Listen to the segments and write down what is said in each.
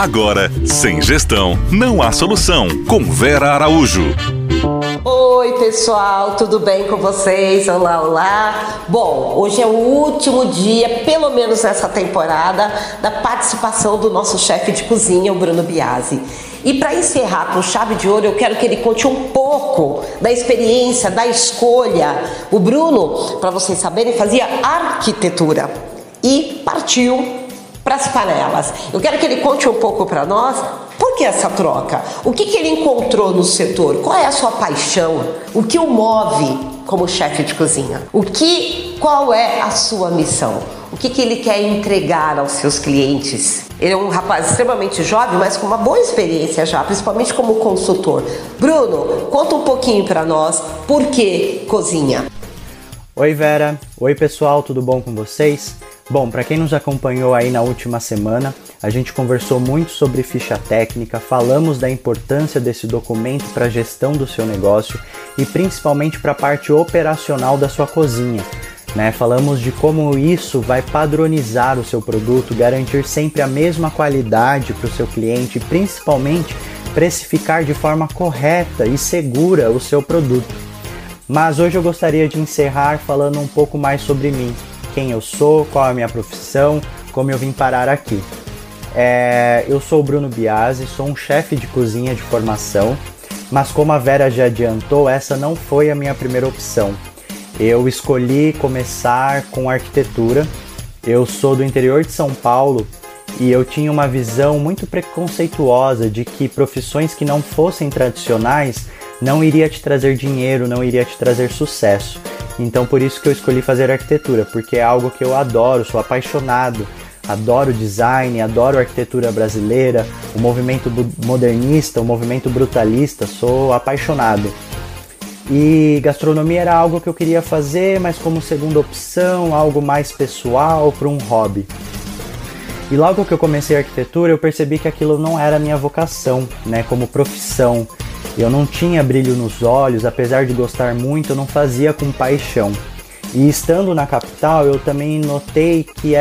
Agora, sem gestão, não há solução. Com Vera Araújo. Oi, pessoal, tudo bem com vocês? Olá, olá. Bom, hoje é o último dia, pelo menos nessa temporada, da participação do nosso chefe de cozinha, o Bruno Biasi. E para encerrar com chave de ouro, eu quero que ele conte um pouco da experiência, da escolha. O Bruno, para vocês saberem, fazia arquitetura e partiu para as panelas. Eu quero que ele conte um pouco para nós por que essa troca? O que, que ele encontrou no setor? Qual é a sua paixão? O que o move como chefe de cozinha? O que, qual é a sua missão? O que, que ele quer entregar aos seus clientes? Ele é um rapaz extremamente jovem, mas com uma boa experiência já, principalmente como consultor. Bruno, conta um pouquinho para nós por que cozinha. Oi Vera, oi pessoal, tudo bom com vocês? Bom, para quem nos acompanhou aí na última semana, a gente conversou muito sobre ficha técnica, falamos da importância desse documento para a gestão do seu negócio e principalmente para a parte operacional da sua cozinha. Né? Falamos de como isso vai padronizar o seu produto, garantir sempre a mesma qualidade para o seu cliente e principalmente precificar de forma correta e segura o seu produto. Mas hoje eu gostaria de encerrar falando um pouco mais sobre mim, quem eu sou, qual é a minha profissão, como eu vim parar aqui. É, eu sou o Bruno Biasi, sou um chefe de cozinha de formação, mas como a Vera já adiantou, essa não foi a minha primeira opção. Eu escolhi começar com arquitetura. Eu sou do interior de São Paulo e eu tinha uma visão muito preconceituosa de que profissões que não fossem tradicionais não iria te trazer dinheiro, não iria te trazer sucesso. Então por isso que eu escolhi fazer arquitetura, porque é algo que eu adoro, sou apaixonado. Adoro design, adoro arquitetura brasileira, o movimento modernista, o movimento brutalista, sou apaixonado. E gastronomia era algo que eu queria fazer, mas como segunda opção, algo mais pessoal, para um hobby. E logo que eu comecei a arquitetura, eu percebi que aquilo não era minha vocação, né, como profissão. Eu não tinha brilho nos olhos, apesar de gostar muito, eu não fazia com paixão. E estando na capital, eu também notei que,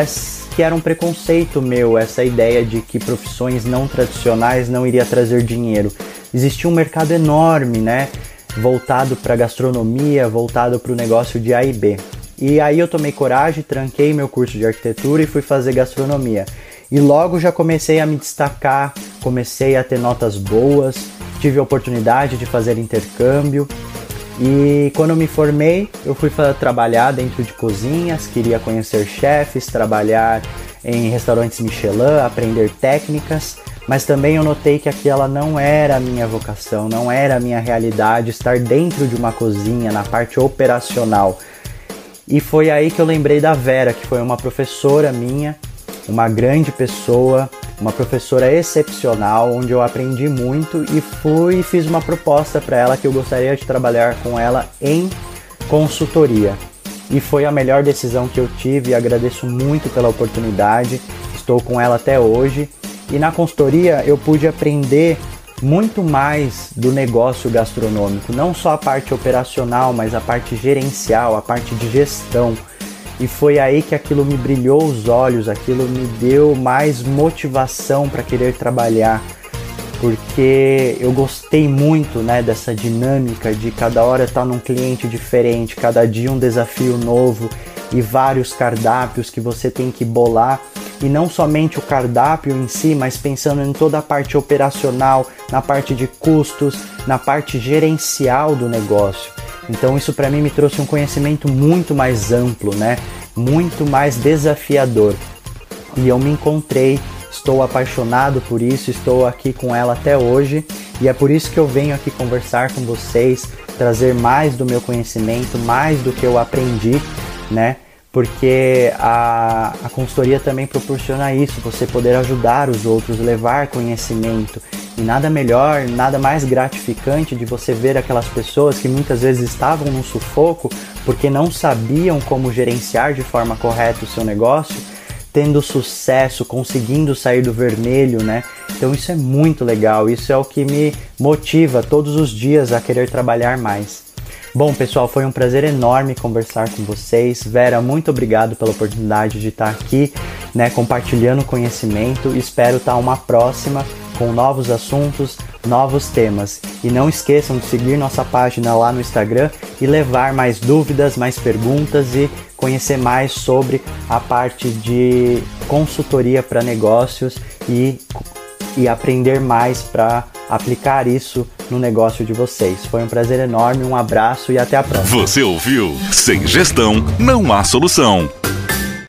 que era um preconceito meu essa ideia de que profissões não tradicionais não iria trazer dinheiro. Existia um mercado enorme, né? Voltado para gastronomia, voltado para o negócio de A e B. E aí eu tomei coragem, tranquei meu curso de arquitetura e fui fazer gastronomia. E logo já comecei a me destacar, comecei a ter notas boas, tive a oportunidade de fazer intercâmbio e quando eu me formei, eu fui trabalhar dentro de cozinhas, queria conhecer chefes, trabalhar em restaurantes Michelin, aprender técnicas, mas também eu notei que aquela não era a minha vocação, não era a minha realidade estar dentro de uma cozinha, na parte operacional. E foi aí que eu lembrei da Vera, que foi uma professora minha, uma grande pessoa, uma professora excepcional, onde eu aprendi muito e fui fiz uma proposta para ela que eu gostaria de trabalhar com ela em consultoria. E foi a melhor decisão que eu tive e agradeço muito pela oportunidade. Estou com ela até hoje. E na consultoria eu pude aprender muito mais do negócio gastronômico, não só a parte operacional, mas a parte gerencial, a parte de gestão. E foi aí que aquilo me brilhou os olhos, aquilo me deu mais motivação para querer trabalhar, porque eu gostei muito, né, dessa dinâmica de cada hora estar tá num cliente diferente, cada dia um desafio novo e vários cardápios que você tem que bolar e não somente o cardápio em si, mas pensando em toda a parte operacional, na parte de custos, na parte gerencial do negócio. Então isso para mim me trouxe um conhecimento muito mais amplo, né? Muito mais desafiador. E eu me encontrei, estou apaixonado por isso, estou aqui com ela até hoje e é por isso que eu venho aqui conversar com vocês, trazer mais do meu conhecimento, mais do que eu aprendi, né? porque a, a consultoria também proporciona isso, você poder ajudar os outros, levar conhecimento. E nada melhor, nada mais gratificante de você ver aquelas pessoas que muitas vezes estavam num sufoco porque não sabiam como gerenciar de forma correta o seu negócio, tendo sucesso, conseguindo sair do vermelho, né? Então isso é muito legal, isso é o que me motiva todos os dias a querer trabalhar mais. Bom, pessoal, foi um prazer enorme conversar com vocês. Vera, muito obrigado pela oportunidade de estar aqui, né, compartilhando conhecimento. Espero estar uma próxima com novos assuntos, novos temas. E não esqueçam de seguir nossa página lá no Instagram e levar mais dúvidas, mais perguntas e conhecer mais sobre a parte de consultoria para negócios e, e aprender mais para aplicar isso no negócio de vocês. Foi um prazer enorme, um abraço e até a próxima. Você ouviu? Sem gestão, não há solução.